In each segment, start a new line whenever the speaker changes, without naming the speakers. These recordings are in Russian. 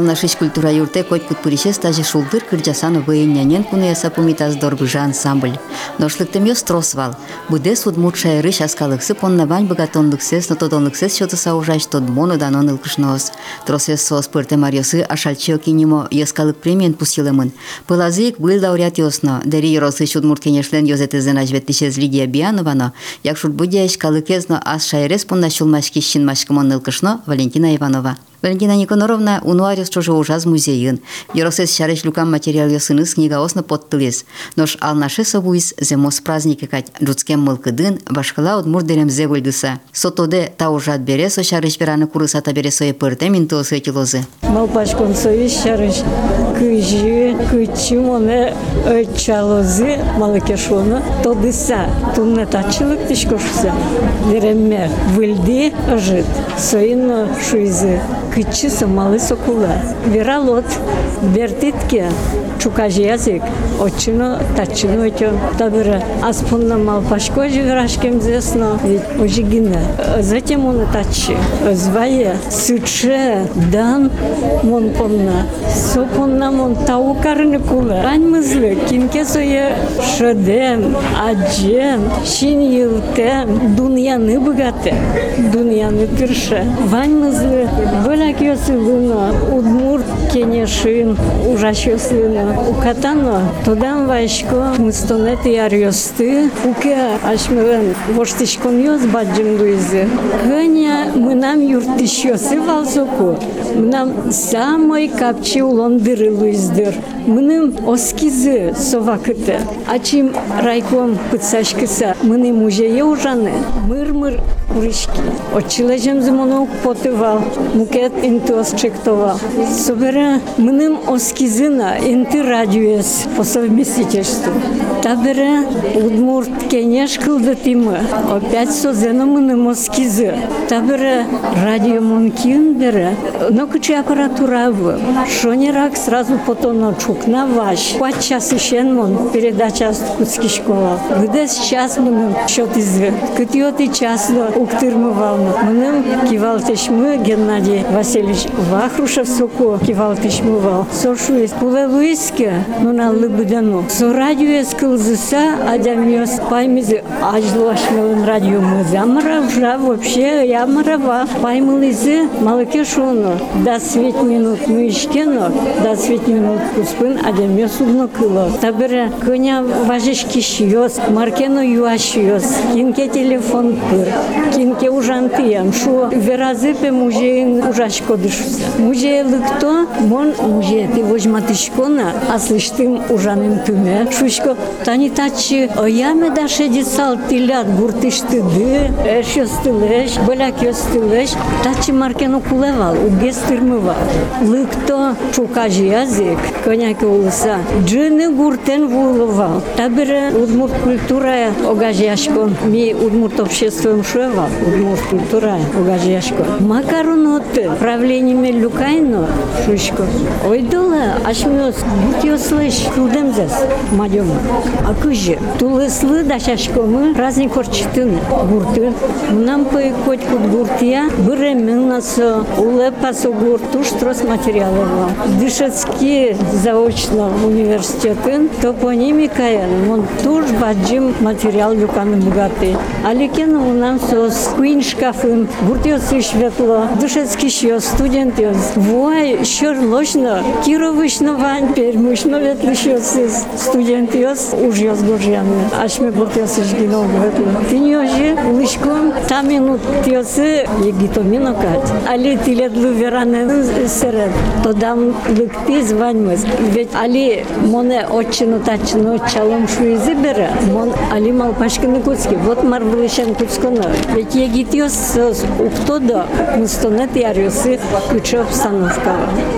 Ална шиш культура юрте коть кутпурисе стажи шулдыр кырджасану бэйнянен куны сапумитаз дорбыжа ансамбль. Ношлыктым строс вал. Буде судмут шайры шаскалыксы поннавань богатонлыксес, нотодонлыксес счёты саужач тодмону данон ылкышноос. Тросес сос пырте марьосы ашальчо кинимо яскалык премиен пусилымын. Пылазык был лауреат ёсно. Дери шуд мут кенешлен йозетезен ажветтишез Лигия Биановано, як шутбудия ишкалыкезно аз шайрес поннашулмашки шинмашкымон ылкышно Валентина Иванова. Валентина Никоноровна унуарис чужо ужас музеин. Еросес чареш лукам материал ясыныс книгаосна поттылес. ал алнаши собуис земос праздники кать джуцкем мылкыдын башкала удмур дерем зегульдыса. Сотоде таужат бересо шареш вераны курыса табересое пыртемин тосы этилозы.
Мал башкон союз шареш кыжи, кычым оны чалозы малыкешоны тодыса. Тунна тачылык тишкошуся. Деремме выльди ыжыт. Соин шуизы кычы сымалы сокула. Вералот бертитке чукажи язык очино тачино өтө табыра аспунна малпашко жиграшкем зесно ожигина. Затем он тачи. Звае сыче дан мон помна. Сопонна мон таукарны кула. Аньмызлы кинке сое шедем, аджем, шин йылтем, дуньяны богаты, дуньяны тырша. Ваньмызлы Бөләк йосылына, удмурт кенешин, ужашосына. Укатано, тодан вайшко, мыстонет ярьосты, уке ашмывен воштишкон йос баджим дуйзы. Гыня мынам юртишосы валсоку, мынам самой капчи улондыры луйздыр. Мыным оскизы совакыты. Ачим райком пыцашкыса, мыны музее ужаны, мыр-мыр уришки. Очилежем зимону потывал, мукет интуас чектовал. Собера мыным оскизына инты радиоес по совместительству. Табере удмурт кенеш кылды тимы. Опять созена мыным оскизы. Табере радио монкин бере. Но кучи аппаратура в. Шонерак сразу потом чукна ваш. Пать час ищен мон передача куцки школа. Где сейчас мыным счет из Кытиоты часно уктырмывал. Мыным кивалтешмы Геннадий Васильевич Вахрушев соко кивалтешмывал. Сошу из Пулевыйске, ну на лыбыдану. Со радио скылзыса, адямиос паймизы ажлашмелын радио мы замаравжа вообще ямарава. Паймылызы малыке шону. Да свет минут мы ишкено, да свет минут куспын адямиос убно кыло. Табыра коня важешки шиос, маркено юашиос. Кинке телефон пыр, кинке ужантыям. Шо веразыпе музейн ужашко дышуса. Музей лыкто, мон музей ты возьматышкона, а слыштым ужаным тюме. Шушко, тани тачи, ояме да шеди сал тилят гуртышты ды, эш ёстылеш, быляк ёстылеш, тачи маркено кулевал, угес тырмывал. Лыкто чукажи язык, коняки улыса, джыны гуртен вулывал. Табыра удмурт культура огажи ашкон, ми удмурт общество обществом шева, может культура, угажешко. Макаронот, правление люкайно, шушко. Ой, дола, аж мёс, будь слышь, тудемзес, мадёма. А кыжи, тулыслы да шашкомы, праздник орчитын, гурты. Нам по коть кут гуртия, бремен насо, улепасо гурту, штрос материалы. Дышецкий заочно университетын, топонимика, он туж баджим материал люканы богатый. Аликен у нас с куин шкафын, гуртиосы шветло, дышецкий щё, студент ёс. Вой, щё лочно, кировышно вань, пермышно ветлы щёсыз, студент ёс, уж ёс горжяны. Аж мы гуртиосы жгинол ветлы. Ты не ожи, лышком, там минут тиосы, егитомино кать. Али тиледлу вераны серед, то дам лыкти званьмыз. Ведь али моне отчину тачну чалом шуизи бере, мон али мал пашкины куцки. Вот мар вылышен куцконо. Ведь егитиос уктодо, мустонет яриосы, кучо обстановка.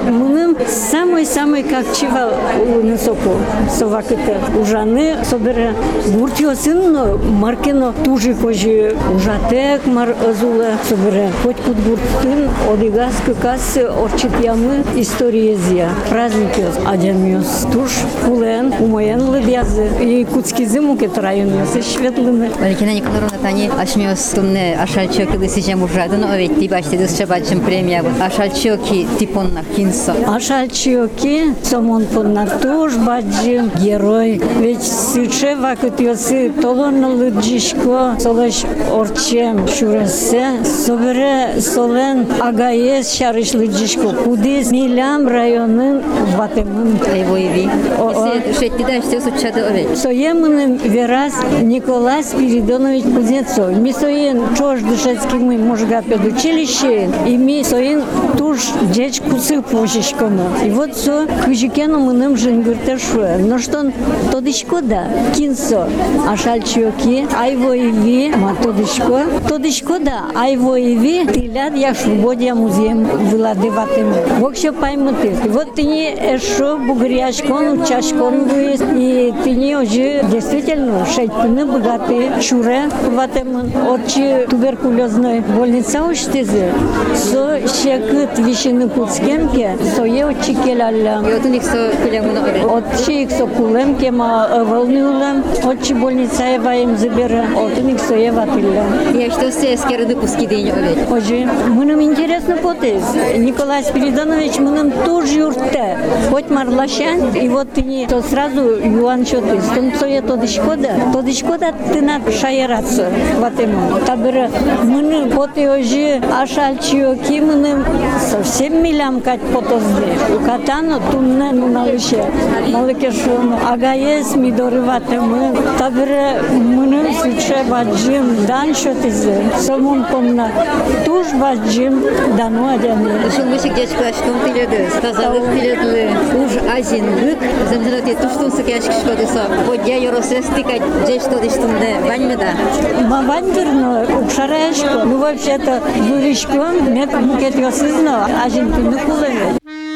Мыным самый-самый как чива у носоку совакыты. Ужаны собере гуртиосын маркино тужи кожи ужатек мар зуле собере. Хоть кут гуртын одигас кыкас орчит ямы историезия. Праздники адемиос. Туж кулен умоен лыбязы. И куцкизым укет райониос. Шветлыны.
Валентина Николаевна, тани ашмёс тумне ашальчоки лысижем ужадын, овет ти башти дыс шабачым премия. Ашальчоки типонна кинсо.
Ашальчоки сомон понна туж баджим герой. Ведь сыче вакыт йосы толон лыджишко солеш орчем шуресе. Собере солен агаес шарыш лыджишко. Кудис милям районын ватемын.
Воеви.
О, о.
Шетти да ще сучады овет.
Соемным вераз Николай Спиридонович Кузнецов. Ми соен чош душецкий мы можга педучилище, и ми соен туж деч кусы пошишконо. И вот со кыжикену мыным женгюрте шуе. Но что тодышко да, кинсо, а шальчоки, ай воеви, ма тодышко, тодышко да, ай воеви, тилят я шубодя музеем виладыватым. Вообще поймуты. И вот ты не эшо бугряшкон, чашкон выезд, и ты не уже действительно шейтпины богатые, чуре ватым, отчи туберкулезной больница уштизы, со шекыт вишины пуцкемке, со е отчи келалля.
Йотун иксо кулямуна овет.
Отчи иксо кулемке ма волнюлем, отчи больница ева им забера, отын иксо ева тилля.
Я что все скерды пуски день овет.
Оже, мыным интересно потез. Николай Спиридонович мыным тоже юрте. Хоть марлашан, и вот ты не, то сразу Юан Чотыз. Том цое то дышкода, то дышкода ты на шаераться в этом. Табыра мыным поты оже ашальчио ки мыным совсем милям кать потозды. У катано тунне ну налыше. Малыкешону агаес мидоры ватемы. Табыра мыным суче баджим дан шотызы. Сомун помна туж баджим дану адяны.
Шул мышик дечко ашком тиледі, тазалық тиледі, уж азинлык, земзелати туштун сыки ашкишкодысо, водя yoroses тикать, деш то диштунде, ваньмы да.
Мавандырно, укшараешко, ну вообще-то юришком, мет
tüketiyorsunuz a gente não kullanıyor.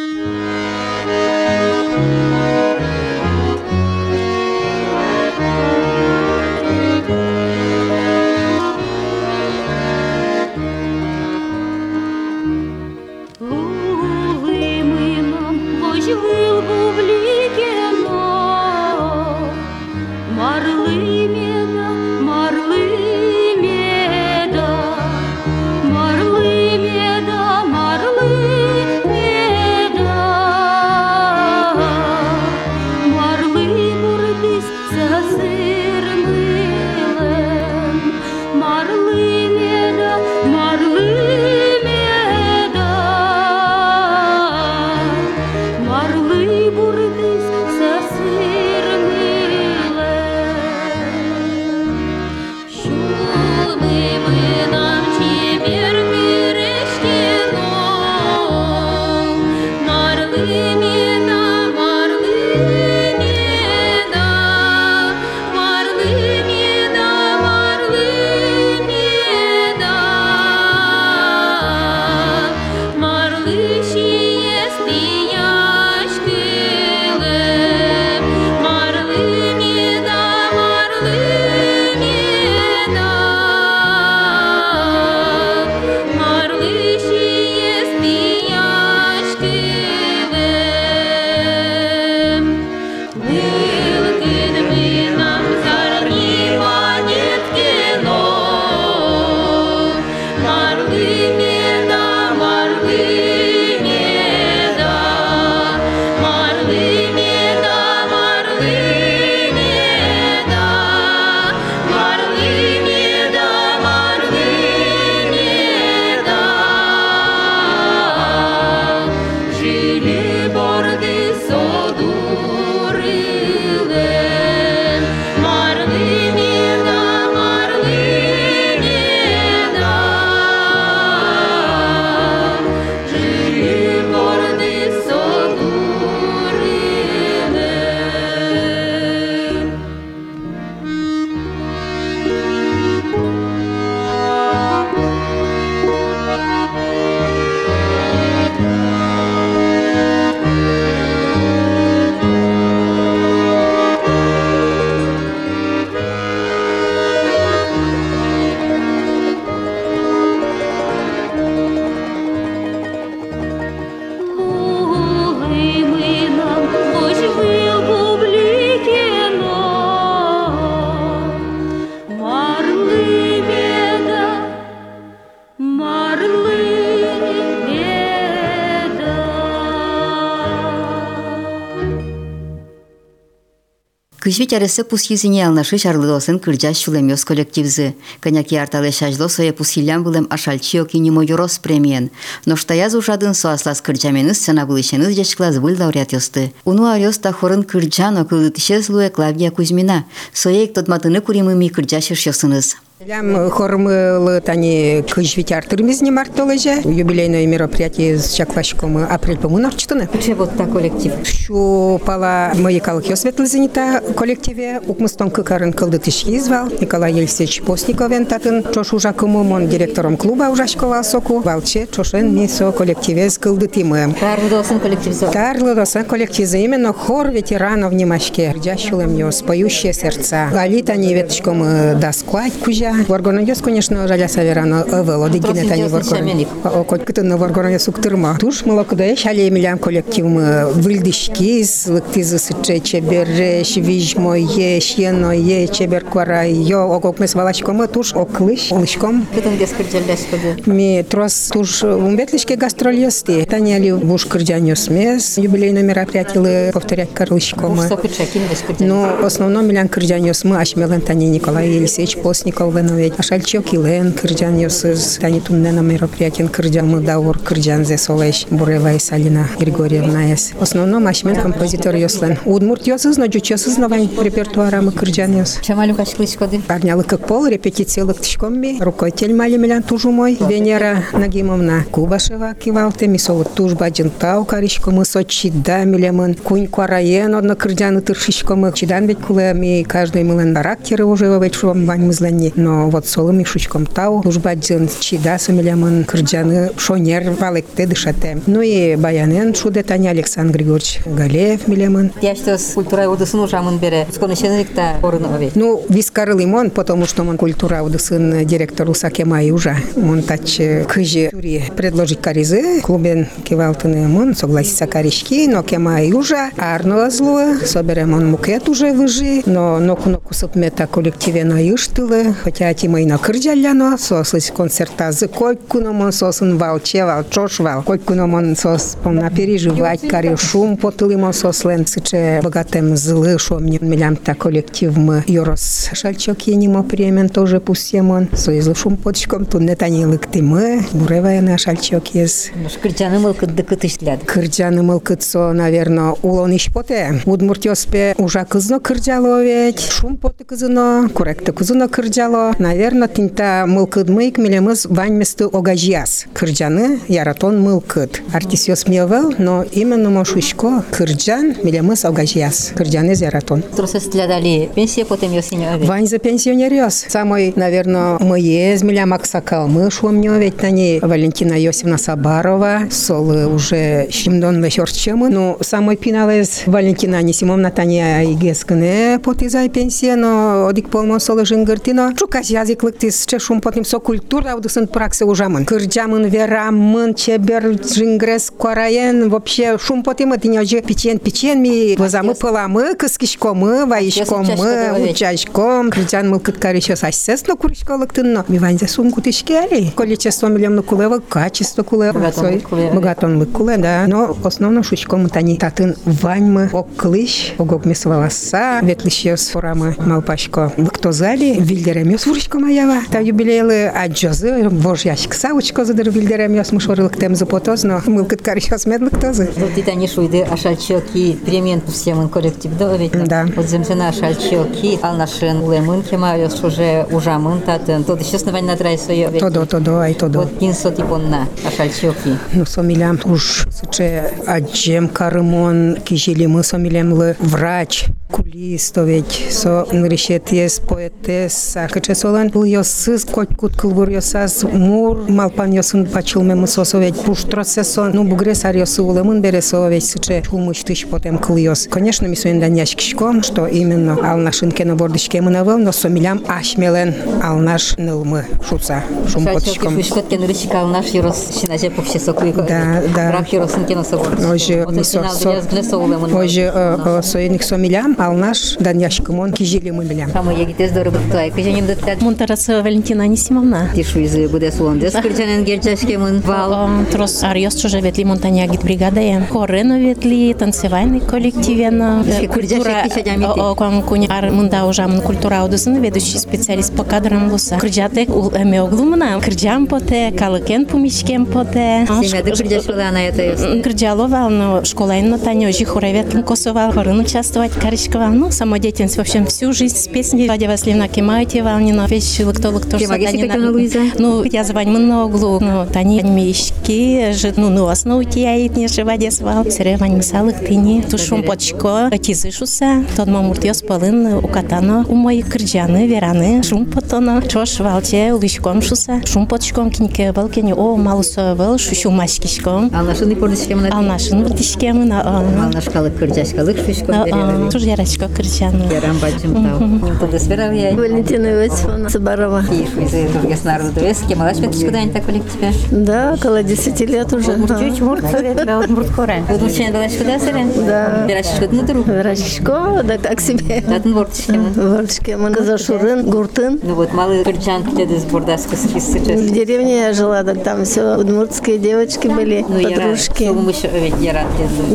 Кыжви
әресе пус юзіне алнашы шарлыдосын кырджа шулемёс коллективзі. Коняки арталы шажло сое пус юлян былым ашальчио кинемо юрос премиен. Ноштаяз ушадын соаслас кырджаменыз сцена былышеныз жашклаз был лауреат ёсты. Уну арёс тахорын кырджан окылытышес луе Клавдия Кузьмина. Соек тотматыны куримыми кырджа шыршёсыныз.
Лям хормылы тани кыжвить артырмыз не мартолыжа. Юбилейное мероприятие с Чаклашком апрель помунар чтуны.
Че вот та коллектив?
Шу пала мои калхи осветлызенита коллективе укмыстон кыкарын кылды тишки звал. Николай Елисеевич Постниковен татын чош ужакымым он директором клуба ужашкова соку. Валче чошен мисо коллективе с кылды тимы.
Карлыдосын коллективзы.
Карло Роса коллективе именно хор ветеранов Немашке. Рдящулем ёс, поющие сердца. Галита не веточком досквать кужа. Варгонойос, конечно, жаля саверано ывело. Дигине тани варгонойос. Окот кытын варгонойос уктырма. Туш молокудая шале милям коллектив мы выльдишкиз, лыктизы сыче чебереш, вижмое, шьеное, чебер квара, йо, окок мы свалачком, туш оклыш, олышком.
Кытын дес кырджалляш коды.
Ми трос туш умбетлишке гастроль ёсти. Таняли буш кырджанёс мес, юбилейное мероприятие повторять карлышком.
кырджакин дес кырджалляш.
Но в основном Милян Кырджаньос мы ашмелен тани Николай Елисеевич Постников Иванович, Ашальчок Илен, Кырджан Йосыз, Тани Туннена мероприятен Кырджан Мылдаур, Кырджан Зесолеш, Бурева и Салина Григорьевна Эс. В основном Ашмен композитор Йослен. Удмурт Йосыз, но Джучесыз новань репертуара мы
Кырджан Йос. Чамалю
парнялы как пол, репетициялык тишкомби, рукотель тужу мой Венера Нагимовна Кубашева кивалте, мисолык тужба джентау каришко мы сочи да милемын, кунь куараен, одно Кырджан и тыршишко мы, чидан ведь куле ми каждый мылен характеры уже в вечером вань мызленни. Но вот солы ми шучком тау, туж баджин чида со милемын кырджаны шонер валекте дышате. Ну и баянен шуде Таня Александр Григорьевич Галеев милемын,
Яштос культура удысын ужамын бере. Сконышенликта орын овет.
Ну, вискары лимон, потому что он культура удысын директор Усакема и уже. Он тач кыжи тури предложить каризы, клубен кивалтыны мон, согласится каришки, но кема и уже. Арно зло, соберем он мукет уже выжи, но ноку ноку сыпмета коллективе на иштылы, хотя тима и на кырджаляно, сослыс концерта за койку мон сосын валчевал, чошвал, койку мон сос на переживать кари шум потылы мон сослен, сыче богатым злы, шо мне милям та коллектив мы Йорос Шальчок енимо премен тоже пустемон, соизлы шум потчком, тут не танилык ты мы, буревая на Шальчок ез.
Кырджаны мылкы дыкытышляд.
Кырджаны мылкытсо, наверно, улон иш поте. Удмуртёспе уже кызно кырджало ведь, шум поты кызыно, корректы кызыно кырджало. Наверно, тинта мылкыд мыйк милемыз ваньместы огажьяс. Кырджаны яратон мылкыд. Артисёс мевел, но именно мошушко кырджан милемыз огажьяс. Кырджаны яратон.
Тросы стлядали пенсия потом ёсине овет.
Вань за пенсионерёс. Самый, наверное, мы есть, миля Максакал, мы шумнё, ведь на ней Валентина Йосифовна Сабарова, солы уже щемдон вечерчемы. Ну, самый пиналез Валентина Анисимовна Таня Игескане, потизай пенсия, но одик полмо солы жингертино, чука каш языклык тисче шум потом со культура аудысын праксы ужамын. Кырджамын верамын чебер жингрес кораен вообще шум потом это не же печен печен ми возамы пыламы кыскишкомы ваишкомы
учачкомы,
учачком кырджан мыл кыткар еще сосед но куришколык тынно. Ми ванзе сумку тишкери. Количество миллион кулева качество кулева.
Богатонлык кулева.
Богатонлык куле, да. Но в основном шучком тани татын ваньмы оклыш огогмес волоса ветлищес форамы малпашко. Кто зали вильдеремес вурышко маява. Та юбилейлы аджозы вож ящик савучко задыр вильдеремес мушорылык тем запотоз, но мыл кыткар еще смедлык тоже.
Вот это не шуйды, а шальчоки перемен всем коллектив да ведь.
Да.
Вот земсена шальчоки, ал нашин улемын кемавес уже ужамын татын. Тот еще основань на драй свое.
Тодо, тодо, ай тодо.
Вот кинсо типонна, а шальчоки.
Ну, сомилям уж сыче аджем карымон кижелимы сомилемлы врач со нрешетес поэтес кыче солан был йосыз котькут кылбур йосаз мур малпан йосын пачылме мысосо ведь пуштросе сон ну бугре сар йосы улымын бересо ведь сыче чулмыш тыш потем кыл йос конечно ми суендан яшкишком что именно ал нашин кена бордышке мынавыл но сомилям ашмелен ал наш нылмы шуца шум потышком
шушкот кен рычикал наш юрос шинаже пухше сокуйко.
Да, да.
Рак юросын кено собор.
Оже,
Вот
со,
финал
со,
для глесо улемын.
оже, э, союзник сомилям, ал наш дан яшкымон кижили мы билям.
Хамы егитез доры быктуай. Кыжаним дыктат.
Монтараса Валентина Анисимовна.
Тишу изы буде суондес. Кырчанен герчашкемын вал.
Ом, Трос Арьос уже ветли Монтанягит бригада. Хорено ветли, танцевальный коллективен.
Кырджашек киша дямити.
Ком куни ар мында ужам культура аудысын ведущий специалист по кадрам луса. Кырджатек ул эме оглумна. Кырджам поте, калыкен пумишкем поте.
Семяды кырджашкалы ана это.
Кырджалова, но школа инно Таня ожи хоревет косовал, хорын участвовать, Каришкова. Ну, самодеятельность, в общем, всю жизнь с песней. Вадя Васильевна Кемаетева, не на вещи, кто кто
Кема геси как она, Луиза?
Ну, я звань много, ну, Тани мишки, же, ну, ну, основу тияет, не живаде свал. Сере вань мисалык тини, тушум почко, тизышуса, тот мамурт йос полын, у катано, у мои кырджаны, вераны, шум потоно, чош валче, улышком шуса, шум почком киньке был, кени, о, малусо был, шушу машкишком.
Ал нашын ипордышкемын.
Ал нашын выртишкемын, а,
Ал наш калык кырджашкалык шушко
а, а,
берелер.
туж ярачко кырджаны.
Ярам бачым тау. Туды сверал я.
Валентина Иосифовна Сабарова.
Киев изы тургес народу. Эс кемалаш веточку дань так коллективе.
Да, около 10 лет уже.
Чуть мурт советла, вот мурт хорен. Вот учен балашку да сырен?
Да.
Берашку ну друг.
Врачко, да как себе.
Датын вортышкемын.
Ворчке, мы Казашурын, Гуртын.
Ну вот малый кырчан киледі сбордаску
В
сейчас.
деревне я жила, так там все удмуртские девочки были,
Ну, я
подружки.
еще ведь я рад.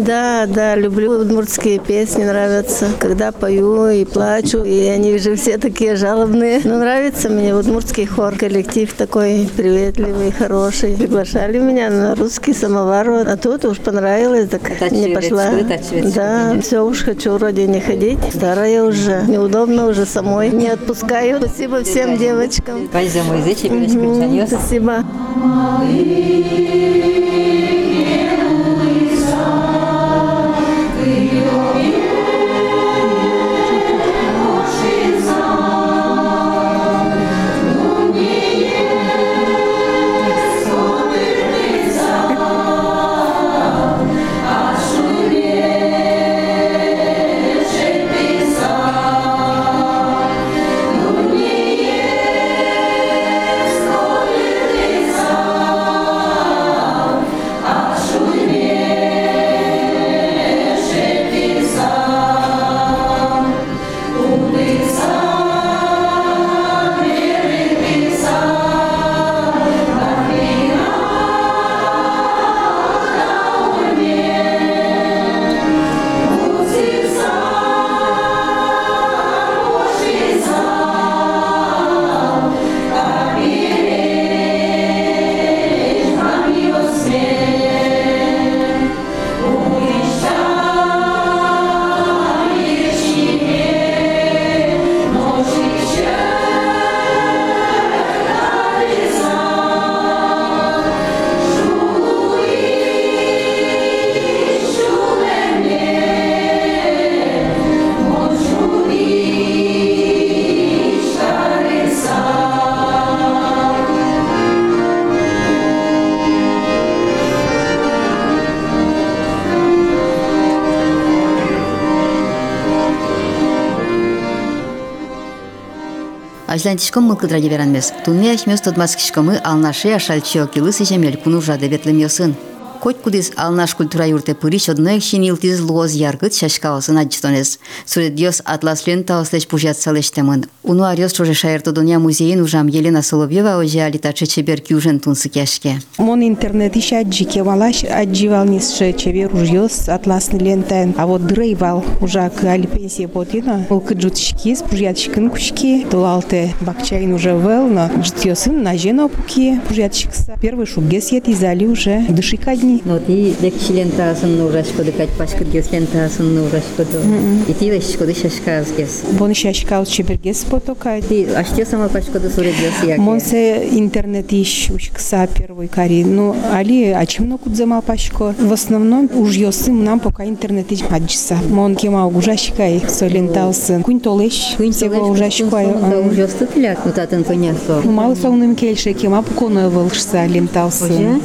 Да, да, люблю удмуртские песни, нравятся. Когда пою и плачу, и они же все такие жалобные. Но нравится мне удмуртский хор, коллектив такой приветливый, хороший. Приглашали меня на русский самовар, а тут уж понравилось, так
Тачи
не пошла. Да, все уж хочу вроде не ходить. Старая уже, неудобно уже самой. Не отпускаю. Спасибо всем девочкам.
Пань за мой зычи, берешь
Мгм,
кырчан ёс.
Спасибо.
Ажлантишком мылкыдра деверанмес. Туне ахмес тодмас кишкомы алнаше ашальчио килы сежемел куну жады ветлемесын. Коть кудис алнаш культура юрте пырич одной хинил тиз лоз яргыт шашкавасын аджтонес. Сурет диос атлас лента ослеч пужят салештемын. Уну ариос чоже шаерто дуня музейин ужам Елена Соловьева оже алита чечебер кюжен тунсы кяшке.
Мон интернет еще аджике валаш адживал нисше чевер ужьос атласны лентен. А вот дрейвал уже к али пенсия потина. Ол кыджутшки с пужятшкин кушки. Тулалте бакчайн уже вел на джтьосын на жена пуки пужятшкса. Первый шубгес ет изали уже дышика дни.
Ну ти дек лента сын урашко декать пашкыт гес лента сын урашко до. И ти лешко де шашказ гес.
Бон шашкал чебергес потока.
Ти аште сама пашко до сурет гес яке.
Монсе интернет ищу кса первый кари. Ну, али, а чем на кудзама пашко? В основном уж ёсым нам пока интернет ищ маджиса. Мон кема угужашкай соленталсын. Кунь толеш.
Куин
всего ужашкай.
Да уже стытлят, ну татын понятно.
Ну, мало сауным кельше, кема пуконо волшса ленталсын.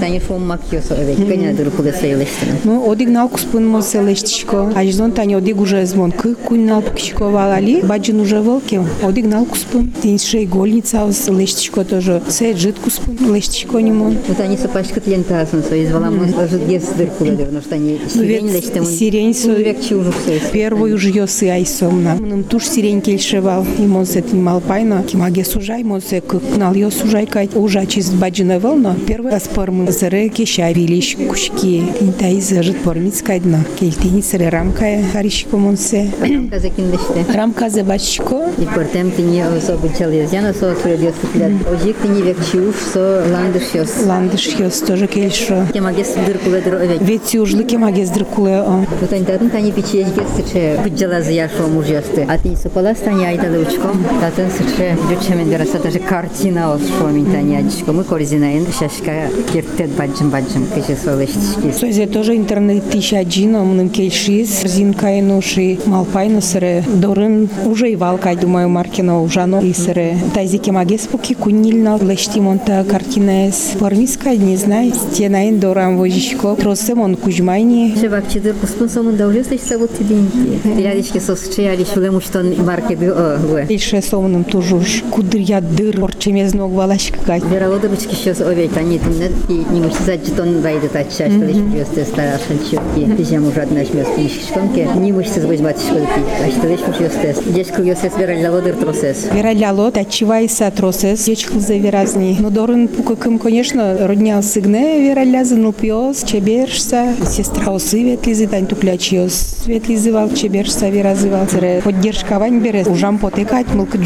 Тани фом макьосо овек, коня дырку да сейлештин.
Ну, одиг налку спын мо селештичко. Ажзон тани одиг уже змон. Кы кунь нал пукичко валали. Баджин уже волки. Одиг налку спын. Тинше игольница лештичко тоже. Се житку спын лештичко не мон.
Вот они сапашкат лента сын, со извала мы сложит гес дырку потому что они
Ну,
сирень
вет
лештем.
сирень со-
век чужу все.
Первый уж йосы айсомна. Мным туш сирень кельшевал. И мон се тимал пайна. Кимаге сужай, мон се кнал йо сужай кай. Ужа чиз баджина волна. Первый аспармы зере кеша вилиш кушки. Интай зажит пормиц кайдна. Кельтини сре рамкая. Харишко мон се.
Казакин леште.
Рамка за бачко.
И портем ты не особо челез. Я на со придет стытлят. Ожик ты не век чуж, со ландыш ёс.
Ландыш йос тоже кельшо.
Кема гес дырку да дыр овек.
Ведь ужлыки маге здркуле.
Вот они татын тани пичеж гес сыче. Быджала за яшо муж ёсты. А ты сопала стани айда лучком. Татын сыче. Дючемен дераса даже картина от шо мин тани адичко. Мы корзинаен шашка киртет баджим баджим. Кеше со лештички.
Созе тоже интернет тища джино, мным кельшис, зинка и нуши, малпайно сре, дорын уже и валка, думаю, Маркина ужано и сре. Тайзики магес пуки кунильна, лешти монта картинес, пармиска, не знаю, стена ин дорам вожичко, тросе мон кужмайни,
Шевак чидыр куспун сомун да уже слышь савут тидинки. Периодически сосче али шулему что он маркет о гуэ.
кельше сомным тужуш, кудря дыр, порчемезног валашка.
Вералода бычки сейчас овет, они там не не может заджитон вайды тача, что лишь просто старая шанчевки. Ты жем уже одна шмес пишконке. Не может сбыть батюшку а что лишь просто. Здесь кругёс вералода тросес.
Вераляло, тачивайса тросес, дечкл за веразни. Но дорын пукакым, конечно, родня сыгне вераля ну пьос, чебершса, сестра осы ветлизы, тань туклячиос светлизывал, чебершса веразывал. Поддержка вань бере, ужам потекать, мылка.
Но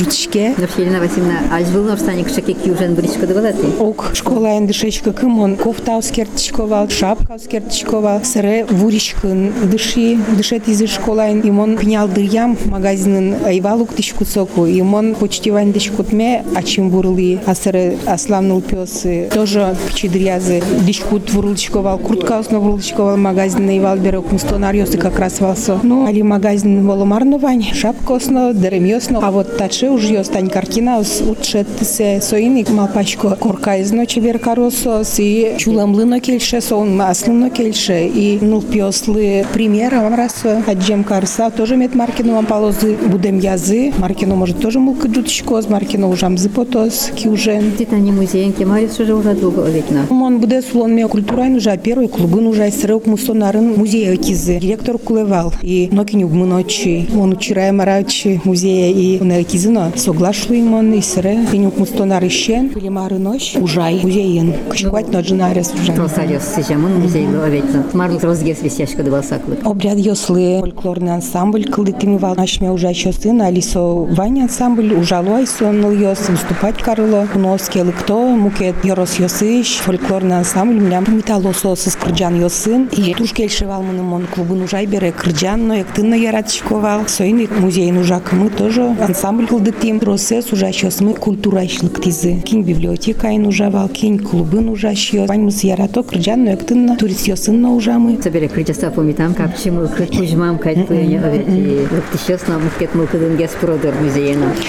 Елена Васильевна, аж был норстаник шаки кюжен бричко давалати.
Ок, школа эндышечка кымон, кофта скертичковал, шапка скертичковал, сыре вуришкын, дыши, дышет из школа, имон пнял дырьям магазинын айвалук тишку соку, имон почти вань дишкутме, а чем бурли, а сыре аславнул пёсы, тоже пчидрязы, дишкут вурличковал, куртка осно вурличковал, магазин айвал берек, мустонариосы как раз валсо. Ну, али магазин воломарно вань, шапка осно, дерем а вот таче уж ёстань картина, ос утшет се соиник малпачко. Корка из ночи веркаросос и чуламлыно кельше сон маслыно кельше. И ну пёслы примера он раз аджем карса тоже мет маркину вам полозы будем язы маркину может тоже мулка джутичкоз маркину ужамзы потос кюжен
Титани музейнки, Марис уже уже долго оветна.
Он буде слон мео культурайн уже первый клубын уже срок мусонарын музея кизы. Директор кулевал. И нокинюг мночи он учирая марачи музея и он кизына. Соглашлуем он и сре кинюг мустонар ищен пилимары ночь. Ужай. Музеин кышквать но джинарес уже.
Тросарёс сижемун музей оветна. Марлык розгес висяшка давалсаклык.
Обряд йослы. Фольклорный ансамбль кылдытыми вал нашме уже еще сын Алисо Ваня ансамбль ужалой соннул йос выступать карыло куновский лыкто мукет йорос йосыш фольклорный ансамбль млям металлосо с кырджан йосын и туш келшевал мыным он клубын ужай бере кырджан но як тынно яратчиковал сойны музей нужак мы тоже ансамбль кылдытым процесс ужащос мы культура ишлык тизы кинь библиотека ин ужавал кинь клубын ужащос вань мыс ярат то кырджан нөктын турист йосын ужамы.
Собере кричаса помитам, как чему кужмам кайт пуяня овети. Лыктышёс на мухкет мылкыдын геспродор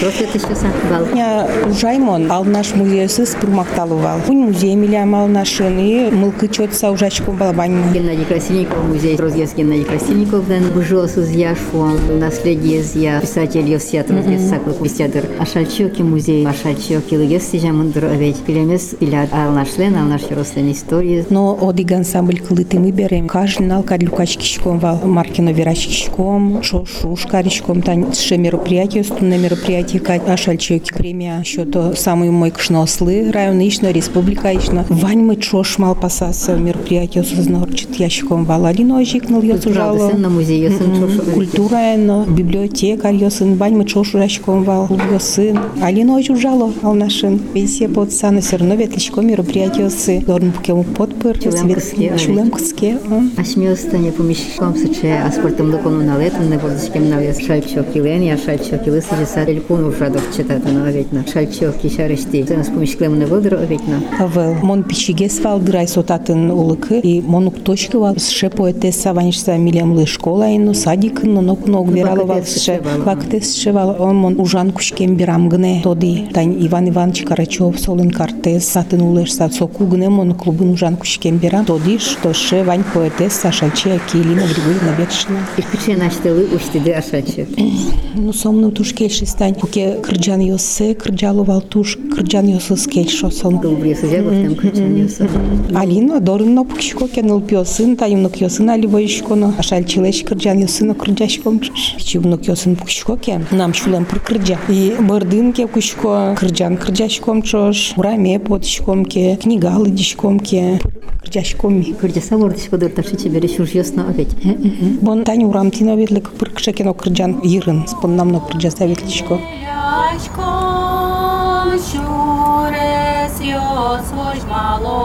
Просто это сейчас бал.
Я ужаймон, ал наш музейсы спурмакталывал. Пунь музей милям ал нашин и мылкы чотса ужачком балабань.
Геннадий Красильников, музей Розгес Геннадий Красильников, ден бужос из Яшуам, наследие я, писатель Йосиат Розгес Саклы Кустядыр, Ашальчоки музей, Ашальчоки Лыгес Сижамындыр овет, пилемес пилят ал нашлен, ал наш рослен истории.
Но одиг ансамбль кылыты мы берем. Каждый нал кадлюкач кишком вал, маркино вирач кишком, шошу шкаричком, тань ше мероприятие, стунное мероприятие, кать Ашальчоки премия, еще то самый мой кшнослы, район ично, республика ично. Вань мы чош мал пасаса мероприятие сознорчит ящиком вал, алино ожикнул я сужало.
на музей Йосын Чошу.
Культура ено, библиотека йосын, вань мы чош ящиком вал, йосын. Алино ожужало, ал нашин. Пенсия под сана все равно ветличко мероприятие йосы. Дорн пукему подпыр,
Чулемкаске,
чулемкаске.
Ашмиоста не помещиком сыче, а спортом докону на летом, не водичкем на вес шальчок илен, я шальчок или сыжеса, элькун ужадов читата на оветна. Шальчок кишарышти, с помещиклем не водыр оветна.
Авел, мон пичиге свал дырай сотатын улыкы, и монук точка вал сше поэтесса ваншса милемлы школа ино садик но нок нок верало вал
Вакытес
сше
сше вал.
вактес сше вал он мон ужан кушкем бирам гне тоди тань Иван Иванович Карачев солын картес сатын улеш са соку гне мон клубын ужан кушкем бирам тоди что ше вань поэтесса шальче Акилина Григорьевна Вечна.
И пиче наштелы уштиды ашальчок.
Ну сомну туш уке кырджан йосе кырджалу вал туш кырджан йосыз кельшо сом
Добрый сузягов там кричан Йоса.
Алина дорно пукшко кенул пиосын таюнок йосын али воишконо ашаль чилеш кырджан йосын кырджашком чивнок йосын пукшко ке нам чулем пыр кырджа и бырдын ке кушко кырджан кырджашком чош ураме потишком ке книгалы дишком ке пыр кырджашком ми
Кырджаса вордышко дырташи чебере шуржёсна овет.
бон тань урам тино ветлек пыр кшекено кырджан йырын спон намно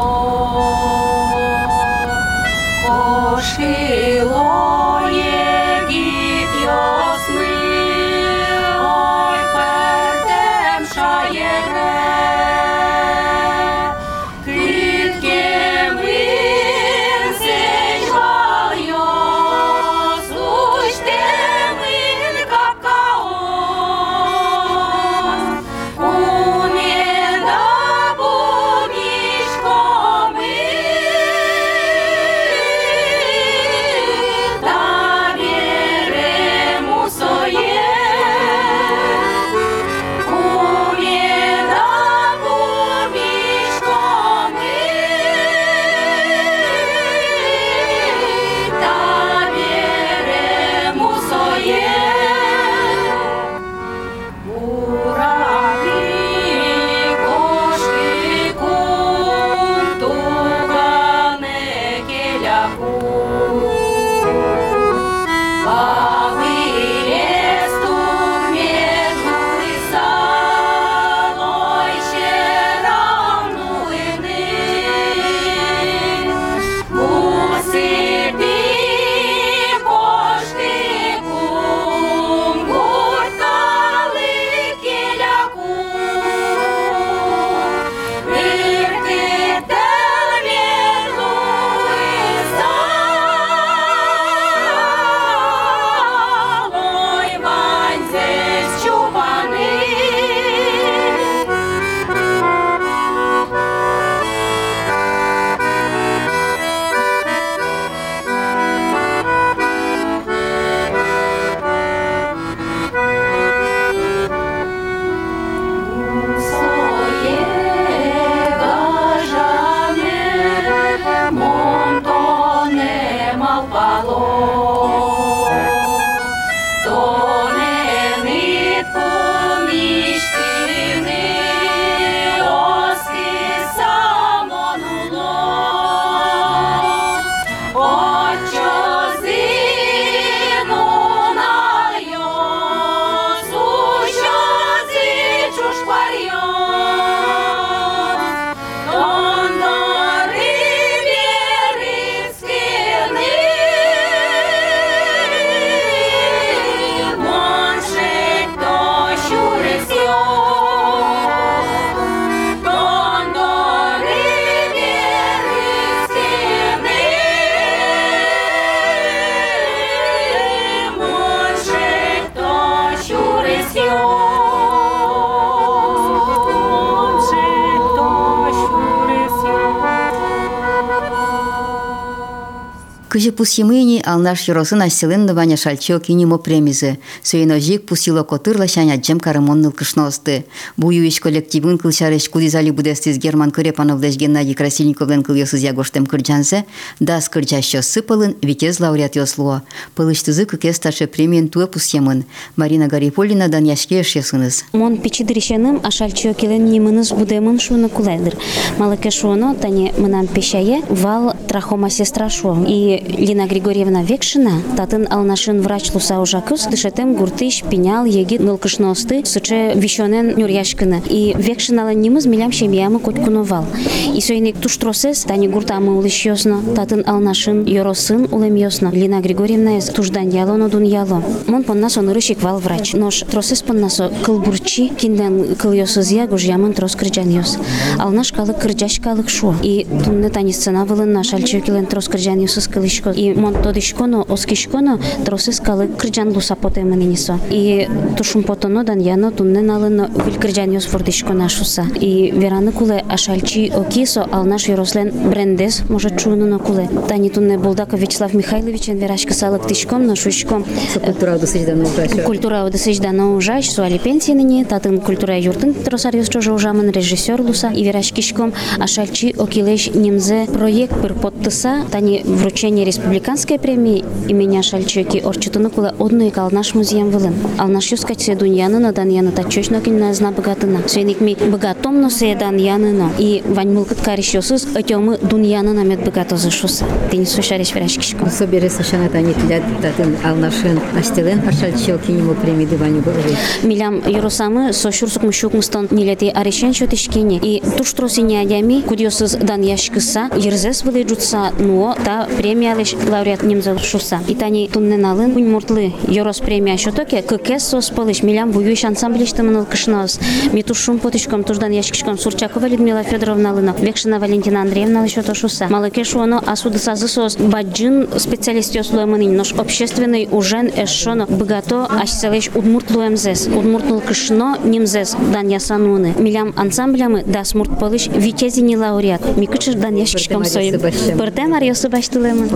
Кыжы пусьемыни алнаш юросын асселын ваня шальчо кинимо премизы. Сөйно жик пусило котырла шаня джем карымон нылкышносты. Бую иш коллективын кылшарыш кудизали будестиз Герман Кырепановлеш Геннадий Красильниковлен кылйосыз ягоштем кырджансе, дас кырджащо сыпалын витез лауреат йослуо. Пылыштызы кыке старше премиен туе пусьемын. Марина Гариполина дан яшке ешесыныз.
Мон пичидиришеним ашальчо келен нимыныз будемын шуны кулайдыр. Малыке шуно тане мынам пешае вал трахома сестра шо. И Лина Григорьевна Векшина татын алнашын врач луса ужакус дышетем гуртыш пенял егит нылкышносты сыче вишонен нюряшкына. И Векшинала нимыз милям шемиямы коткуновал. И сойник туштросес тани гуртамы улыш. Татын алнашын йоросын улем. Лина Григорьевна эс туждан яло но дун яло. Мон поннас онырышик вал врач. Нош тросес поннасо кылбурчи кинден кыл йосыз я гужьямын трос кырджан йос. Алнаш калык калык. И тунны тани сцена вылын наш алчокилен трос кырджан йосыз кылышко. И мон тодишконо оскишконо тросес калык кырджан луса потемын инисо. И тушум потоно дан яно тунны налын вил кырджан йос фордишко нашуса. И вераны куле ашальчи окисо алнаш йорослен брендес может на куле. Тани тунне Булдаков Вячеслав Михайловичен верашка салык тишком на шушком.
Культура удысыждан ужащо.
Культура удысыждана ужач, суали пенсияныне, татын культура юртын тросарьос чожа ужамын режиссер луса и верашкишком ашальчи окилеш немзе проект пыр подтыса, тани вручение республиканской премии имени Ашальчоки орчутыны куле одно и калнаш музеем вылын. Алнаш юскать се дуньяны на дан яны тачочно кинна зна богатына. Свеник ми богатом но се дан яны но. И вань мылкыт каришьосыз өтемы дуньяны намет богатозы шуса. Ты не сушариш верашкишком.
Собере сашана тани тилят татын алнашын аштелен ашальчо кинимо премиды ваню бұры.
Милям юросамы сошурсук мушук мустон нилети арешен шотишкени и туштросиня адями кудиосыз дан яшкыса ерзес вылы джутса нуо та премиялеш лауреат немзел шуса. И тани туннен алын кунь муртлы юрос премия шотоке кыкес сос пылыш милям буюш ансамблишты мыныл кышнос. Митушум потишком туждан яшкишком Сурчакова Людмила Федоровна алына. Векшина Валентина Андреевна лишото шуса. Малыке шуоно асуды сазы сос баджин специалист ёслуэмынын нож общественный ужен эшшоно богато ашселеш удмуртлу МЗС. Удмуртнул кышно немзес дан ясануны. Милям ансамблямы да смурт пылыш витязини лауреат. Микычыр дан яшкишком соим. Пыртем арьосы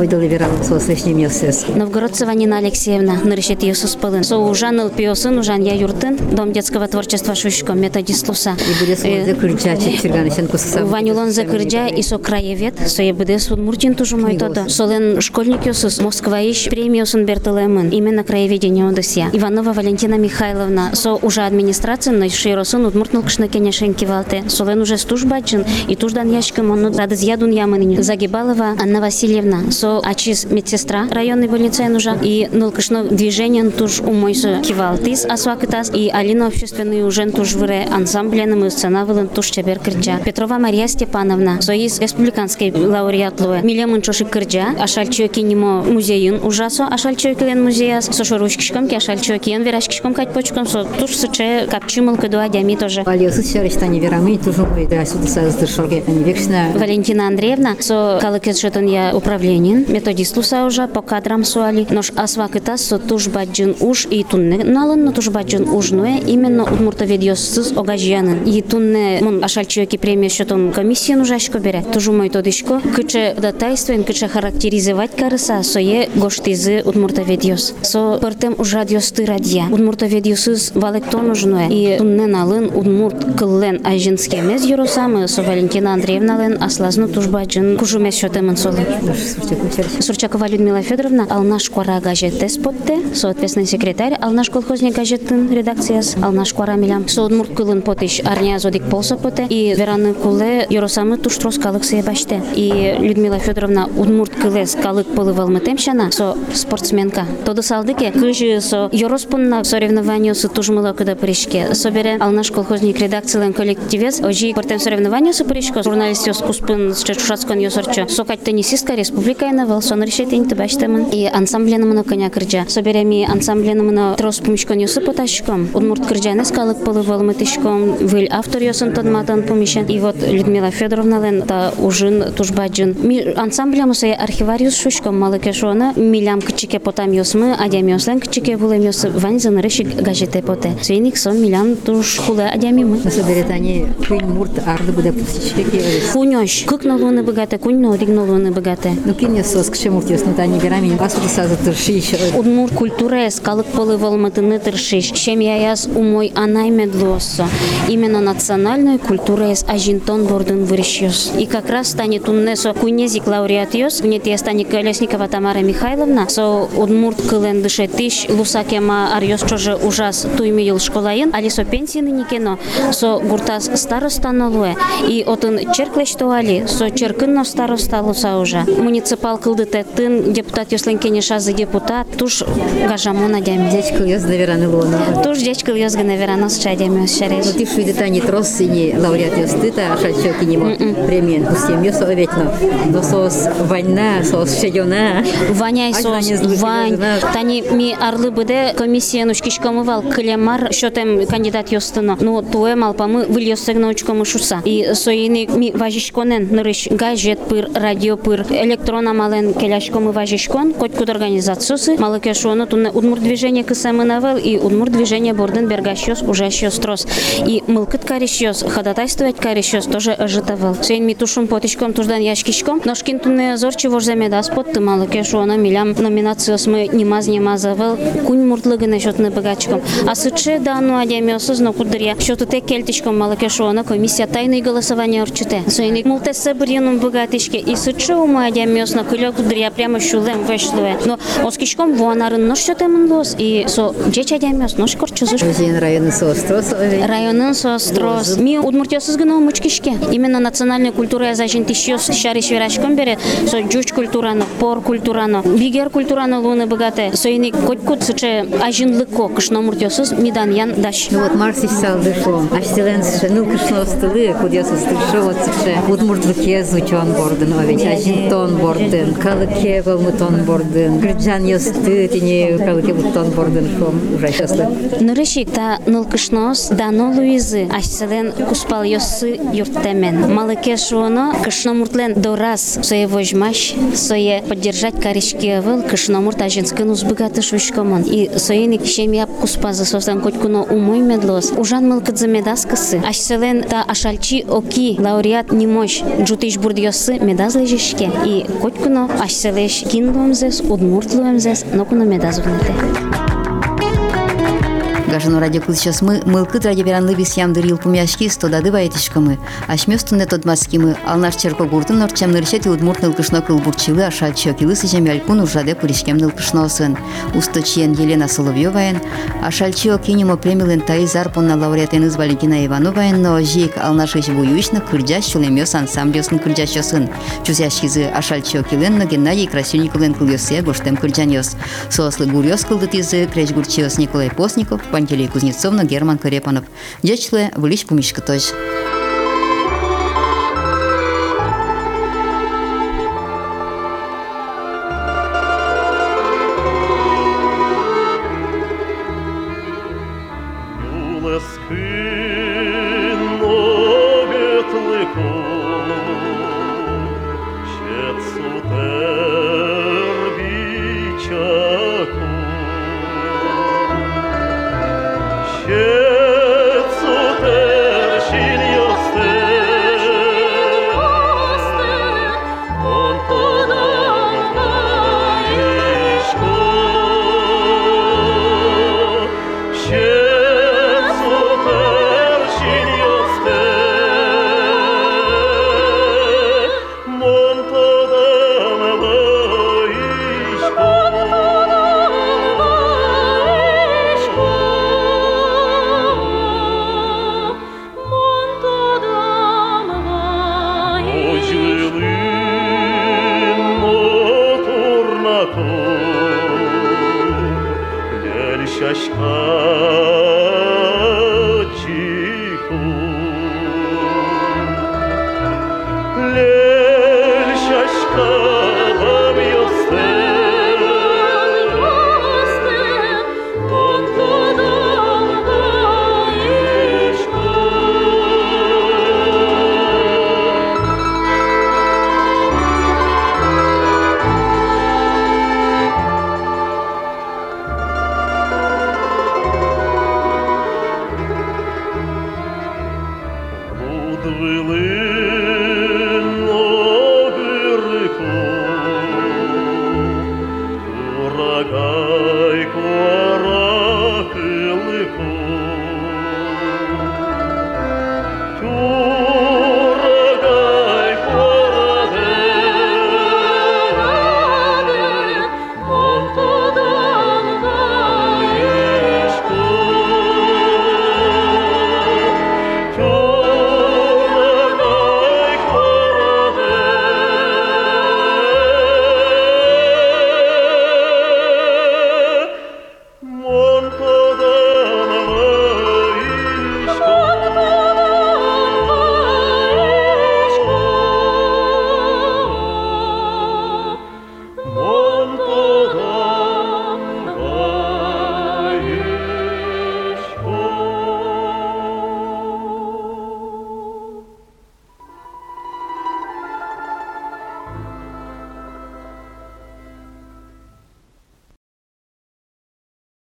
баштылемын.
Ойдалы верал сослышнем ёсес.
Новгородцева Нина Алексеевна, нарышет Иисус Пылын. Со ужан Илпиосын, ужан я юртын, Дом детского творчества Шушко, методист Луса.
И буде солозе кырджачы чирганышен кусса.
Ванюлон за кырджа и со краевед, со ебыде суд Муртин тоже мой тодо. Солен школьник Йосус, Москва ищ премиосын бертелемын, именно краеведение Одесия. Иванова Валентина Михайловна, со уже администрация, но широсын удмуртнул кшна кенешенки валте. Солен уже стужбачын, и туждан яшкам он радыз ядун ямыныни. Загибалова Анна Васильевна, со ачис медсестра районной больницы нужа, и нылкышно движение туж умойсо кивалтис асвакытас, и Алина общественный ужен туж вре ансамбленым и сценавылын туж чебер кырджа. Петрова Мария Степановна, со из республиканской лауреат луэ. Милемын чоши кырджа, ашальчо кинемо музейын ужасо, ашальчо килен музея, со шорушкишком, ки ашальчо киен верашкишком кать почком, со туж сыче капчимыл кыду адями тоже.
Валиосыз шарыштани верамы тужун ойда суды саздыр шорге. Они векшна
Валентина Андреевна, со калыкет жетон я управленин, методист луса уже по кадрам суали, нож асвакытас со туж баджин уж и тунне налын, но туж баджин уж нуэ, именно удмурта ведьосыз огажянын. И тунне мон ашальчуеки премия счетом комиссия нужашко бере. Тужу мой тодишко, кыче датайствен, кыче характеризовать карыса, сое гоштизы удмурта ведьос. Со пыртем уж радиосты радия. Удмурта ведьосыз валектон нужнуэ. И тунне налын удмурт кыллен ажинске мез юросамы, со Валентина Андреевна лен аслазну туж баджин кужумес счетемын солы. Сурчакова Людмила Федоровна, Алнаш Куара газеты спотте, соответственный секретарь, Алнаш колхозник газетін редакцияс, Алнаш Куара милям, соодмурт кылын потиш, арня зодик полса поте, и вераны куле юросамы туштрос калык сые баште. И Людмила Федоровна удмурт кылес калык пылы валмытемшана, со спортсменка. Тоды салдыке, кыжы со юроспунна соревнованию с тужмыла куда пришке. Собере Алнаш колхозник редакциялен коллективес, ожи портем соревнованию с пришко, журналист ёс куспын чечушацкон ёсорчо. Сокать теннисистка республика на Велсон решетень табаштамын. И ансамблены мына коня кырджа. Собереми ансамблены мына трос помешкон ёсы поташком. Удмурт кырджаны скалык пылы волмытышком. Выль автор ёсын тонматан помешен. И вот Людмила Федоровна лен та ужин тужбаджин. Ми ансамблем се архивариус шушком малыке шона. Милям кычике потам ёсмы, адям ёслен кычике булем ёсы. Вань занырышик газете поте. Свейник сон милям туш хуле адями мы.
Собере тани кын мурт арды буде пусички.
Кунёш. Кык налоны богате, кунь налоны богате.
Ну кинес
сос кшемурт ясно тани берамин асуды сазы тыршиш.
Удмурт культура скалык полы волматыны тыршиш. Чем я яз умой анай медлосо. Именно национальную культуру из ажинтон бордын вырщёс. И как раз станет уннесо кунезик лауреат ёс. Гнет я станет Колесникова Тамара Михайловна. Со удмурт кылен дыше тыш лусакема арьёс чоже ужас туймил школаин. Али со пенсийны никено. Со гуртас старостанолуе. И отын черклеш туали. Со черкынно староста луса уже. Муниципал кылды теттын депутат ёслен кенешазы депутат. Туш гажамона дями.
Дядька яз навераны лона.
Туш дечкыл ёзгы наверано с чадями шареш.
Ну ты шуйды тани трос сини лауреат яз тыта ашальчоки нимо премиен пустим ёс оветно. Но сос война, сос шедёна.
Ваняй сос,
злый,
Вань. Тани ми арлы быде комиссия нучкишкомывал клемар, що тем кандидат йостыно. Ну, туе малпа мы выл йостык научкомы шуса. И соини ми важишконен нырыш газет пыр, радио пыр, электрона мален келяшкомы важишкон, коть куд организациясы, малыке шуоно туне удмур движение кысамы навел и удмур движение борден бергащос ужащос трос. И мылкыт карищос, ходатайствовать карищос тоже ожитавал. Сейн ми тушум потичком туждан яшкишком, ношкин туне зорчи вожзаме да спот ты малыке шуоно милям номинацияс мы немаз немазавал, кунь муртлыгы насчет не богачком. А сыче да ну адямиосыз но кудыря, что ты кельтичком малыке шуоно комиссия тайное голосование орчуте. Сейн мулте сабрином богатышке и сыче ума адямиос на кылё кудыря прямо шулем вешлуе. Но оскишком вуанарын нош что темын лос и со джеч адямиос нош корчузуш.
Өзен районы сос трос овет.
Районын сострос. Ми удмуртиосыз гына мучкишке. Именно национальная культура зажин тишиос шариш верашком бере. Со джуч культураны, пор культураны, бигер культураны луны богате. Со ини котькут сыче ажинлыко кышно муртиосыз мидан ян даш.
Ну вот Марсич сал дышло. А стилен ну кышно стылы, кудя состышу вот сыше. Удмуртлыке звучон бордын овет. Ажинтон бордын, қалыке болмутон бордын гырджан ёсты тине қалыке буттон бордын ком ужасаслы
нурышик та нылкышнос дано луизы ашсаден куспал ёссы юрттемен малыке шуоно кышномуртлен дорас сое вожмаш сое поддержать каришкевыл кышномурт ажинскын узбыгаты шушкомон и соеник шемияп куспазы состан котькуно умой медлос. Ужан мылкыдзымедаскысы ашселен та ашалчи оки лауреат немощ джутиш бурдьосы медаз лежишке и котькуно Естествено, аз ще се леш
киндом зес, одмуртлуем зес, но ко. Мылкыт радио веранлы бис ямдырил пумяшки стодады ваетишкамы. Ашмёстунне тодмаскимы. Ал наш черко гуртын норчам ныршет и удмурт нылкышно кылбурчилы ашал чокилы сыжем ялькун ужаде пуришкем нылкышносын. Усточиен Елена Соловьеваен. Ашал чок кинемо премилен таи зарпонна лауреатен из Валентина Ивановаен, но жик ал нашыш буюшны кырджаш шулемёс ансамблёсын кырджашосын. Чузяшкизы ашал чокилен на Геннадий Красильниковен кылёсе гоштем кырджанёс. Сослы гурьёс кылдытизы креш гурчиос Николай Постников, Пантелей Кузнецовна, Герман Карепанов. Дячле, вылиш пумишка тоже.